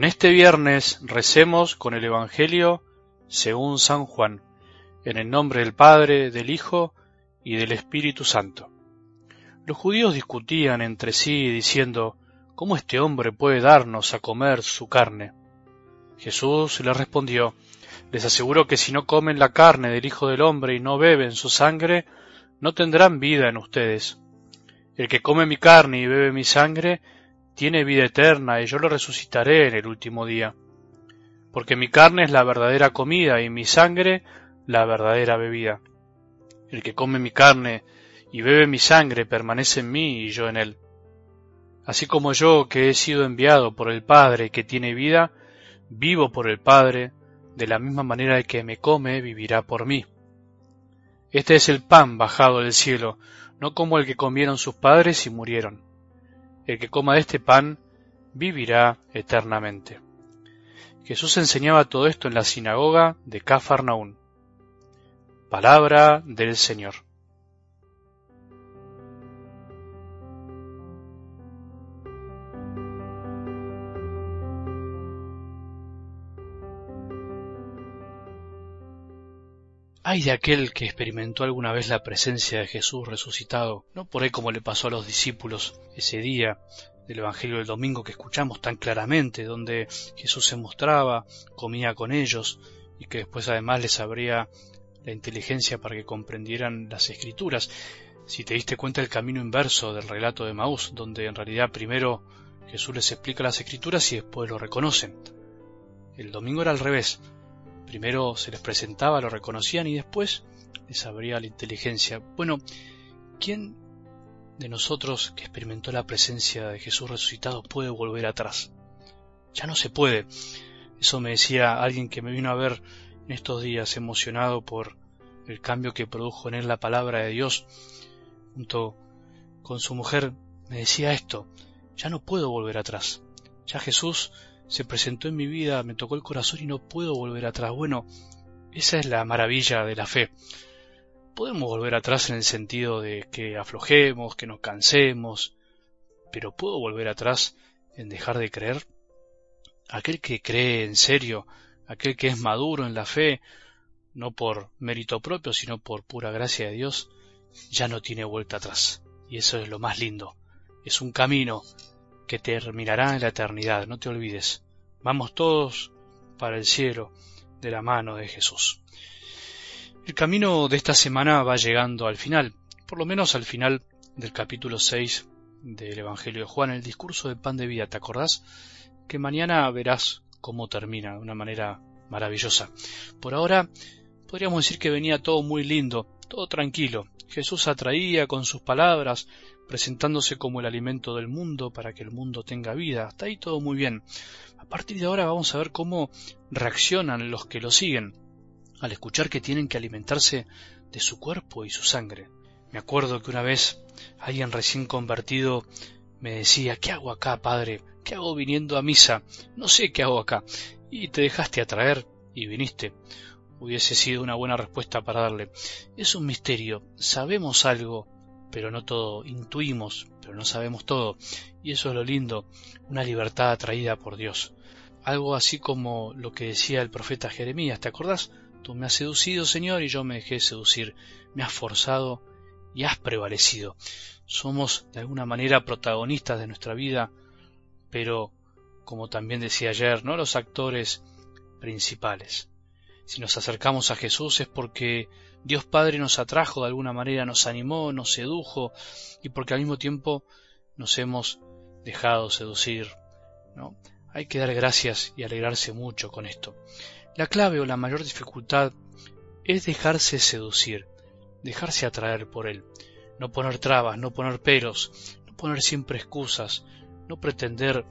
En este viernes recemos con el Evangelio según San Juan, en el nombre del Padre, del Hijo y del Espíritu Santo. Los judíos discutían entre sí diciendo, ¿cómo este hombre puede darnos a comer su carne? Jesús les respondió, les aseguro que si no comen la carne del Hijo del Hombre y no beben su sangre, no tendrán vida en ustedes. El que come mi carne y bebe mi sangre, tiene vida eterna y yo lo resucitaré en el último día. Porque mi carne es la verdadera comida y mi sangre la verdadera bebida. El que come mi carne y bebe mi sangre permanece en mí y yo en él. Así como yo que he sido enviado por el Padre que tiene vida, vivo por el Padre, de la misma manera el que me come vivirá por mí. Este es el pan bajado del cielo, no como el que comieron sus padres y murieron. El que coma de este pan vivirá eternamente. Jesús enseñaba todo esto en la sinagoga de Cafarnaún. Palabra del Señor. Ay de aquel que experimentó alguna vez la presencia de Jesús resucitado, no por ahí como le pasó a los discípulos ese día del Evangelio del domingo que escuchamos tan claramente, donde Jesús se mostraba, comía con ellos y que después además les abría la inteligencia para que comprendieran las escrituras. Si te diste cuenta el camino inverso del relato de Maús, donde en realidad primero Jesús les explica las escrituras y después lo reconocen. El domingo era al revés Primero se les presentaba, lo reconocían y después les abría la inteligencia. Bueno, ¿quién de nosotros que experimentó la presencia de Jesús resucitado puede volver atrás? Ya no se puede. Eso me decía alguien que me vino a ver en estos días emocionado por el cambio que produjo en él la palabra de Dios. Junto con su mujer me decía esto, ya no puedo volver atrás. Ya Jesús se presentó en mi vida, me tocó el corazón y no puedo volver atrás. Bueno, esa es la maravilla de la fe. Podemos volver atrás en el sentido de que aflojemos, que nos cansemos, pero ¿puedo volver atrás en dejar de creer? Aquel que cree en serio, aquel que es maduro en la fe, no por mérito propio, sino por pura gracia de Dios, ya no tiene vuelta atrás. Y eso es lo más lindo. Es un camino que terminará en la eternidad, no te olvides. Vamos todos para el cielo de la mano de Jesús. El camino de esta semana va llegando al final, por lo menos al final del capítulo 6 del Evangelio de Juan, el discurso de pan de vida, ¿te acordás? Que mañana verás cómo termina de una manera maravillosa. Por ahora podríamos decir que venía todo muy lindo, todo tranquilo. Jesús atraía con sus palabras, presentándose como el alimento del mundo para que el mundo tenga vida. Está ahí todo muy bien. A partir de ahora vamos a ver cómo reaccionan los que lo siguen al escuchar que tienen que alimentarse de su cuerpo y su sangre. Me acuerdo que una vez alguien recién convertido me decía, ¿qué hago acá, padre? ¿Qué hago viniendo a misa? No sé qué hago acá. Y te dejaste atraer y viniste. Hubiese sido una buena respuesta para darle. Es un misterio. Sabemos algo pero no todo, intuimos, pero no sabemos todo, y eso es lo lindo, una libertad atraída por Dios. Algo así como lo que decía el profeta Jeremías, ¿te acordás? Tú me has seducido, Señor, y yo me dejé seducir, me has forzado y has prevalecido. Somos de alguna manera protagonistas de nuestra vida, pero, como también decía ayer, no los actores principales. Si nos acercamos a Jesús es porque Dios Padre nos atrajo de alguna manera, nos animó, nos sedujo y porque al mismo tiempo nos hemos dejado seducir. ¿no? Hay que dar gracias y alegrarse mucho con esto. La clave o la mayor dificultad es dejarse seducir, dejarse atraer por Él, no poner trabas, no poner peros, no poner siempre excusas, no pretender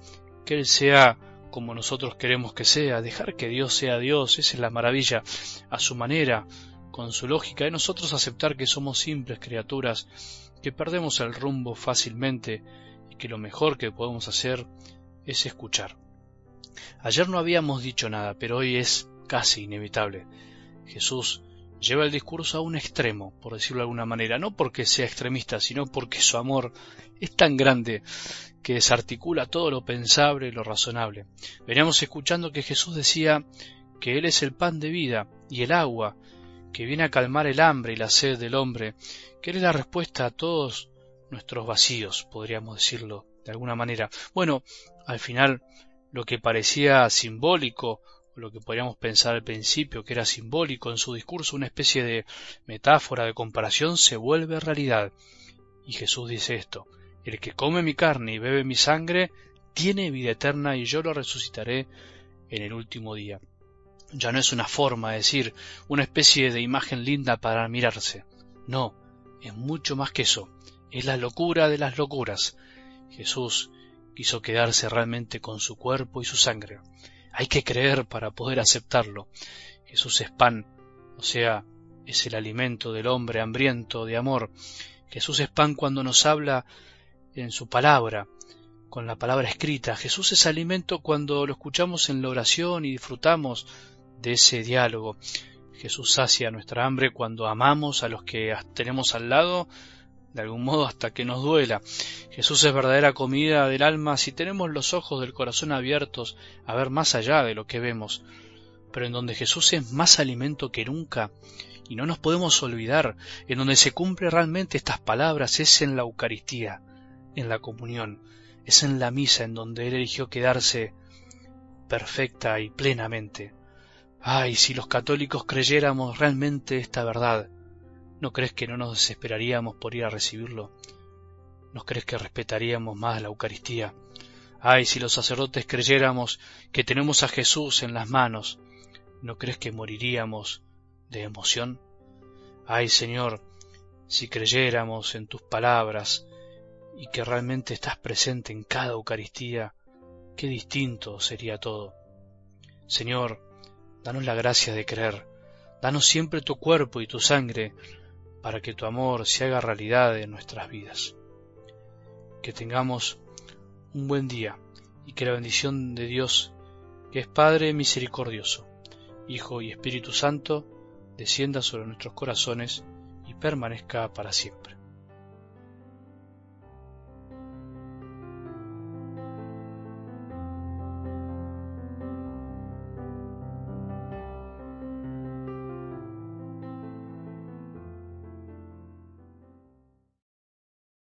que Él sea como nosotros queremos que sea, dejar que Dios sea Dios, esa es la maravilla, a su manera, con su lógica, y nosotros aceptar que somos simples criaturas, que perdemos el rumbo fácilmente y que lo mejor que podemos hacer es escuchar. Ayer no habíamos dicho nada, pero hoy es casi inevitable. Jesús lleva el discurso a un extremo, por decirlo de alguna manera, no porque sea extremista, sino porque su amor es tan grande que desarticula todo lo pensable y lo razonable. Veníamos escuchando que Jesús decía que Él es el pan de vida y el agua, que viene a calmar el hambre y la sed del hombre, que Él es la respuesta a todos nuestros vacíos, podríamos decirlo de alguna manera. Bueno, al final, lo que parecía simbólico lo que podríamos pensar al principio que era simbólico en su discurso, una especie de metáfora, de comparación, se vuelve realidad. Y Jesús dice esto, el que come mi carne y bebe mi sangre, tiene vida eterna y yo lo resucitaré en el último día. Ya no es una forma, de decir, una especie de imagen linda para mirarse. No, es mucho más que eso. Es la locura de las locuras. Jesús quiso quedarse realmente con su cuerpo y su sangre. Hay que creer para poder aceptarlo. Jesús es pan, o sea, es el alimento del hombre hambriento de amor. Jesús es pan cuando nos habla en su palabra, con la palabra escrita. Jesús es alimento cuando lo escuchamos en la oración y disfrutamos de ese diálogo. Jesús sacia nuestra hambre cuando amamos a los que tenemos al lado de algún modo hasta que nos duela. Jesús es verdadera comida del alma si tenemos los ojos del corazón abiertos a ver más allá de lo que vemos. Pero en donde Jesús es más alimento que nunca, y no nos podemos olvidar, en donde se cumple realmente estas palabras es en la Eucaristía, en la comunión, es en la misa en donde Él eligió quedarse perfecta y plenamente. Ay, si los católicos creyéramos realmente esta verdad, ¿No crees que no nos desesperaríamos por ir a recibirlo? ¿No crees que respetaríamos más la Eucaristía? Ay, si los sacerdotes creyéramos que tenemos a Jesús en las manos, ¿no crees que moriríamos de emoción? Ay, Señor, si creyéramos en tus palabras y que realmente estás presente en cada Eucaristía, qué distinto sería todo. Señor, danos la gracia de creer, danos siempre tu cuerpo y tu sangre, para que tu amor se haga realidad en nuestras vidas. Que tengamos un buen día y que la bendición de Dios, que es Padre misericordioso, Hijo y Espíritu Santo, descienda sobre nuestros corazones y permanezca para siempre.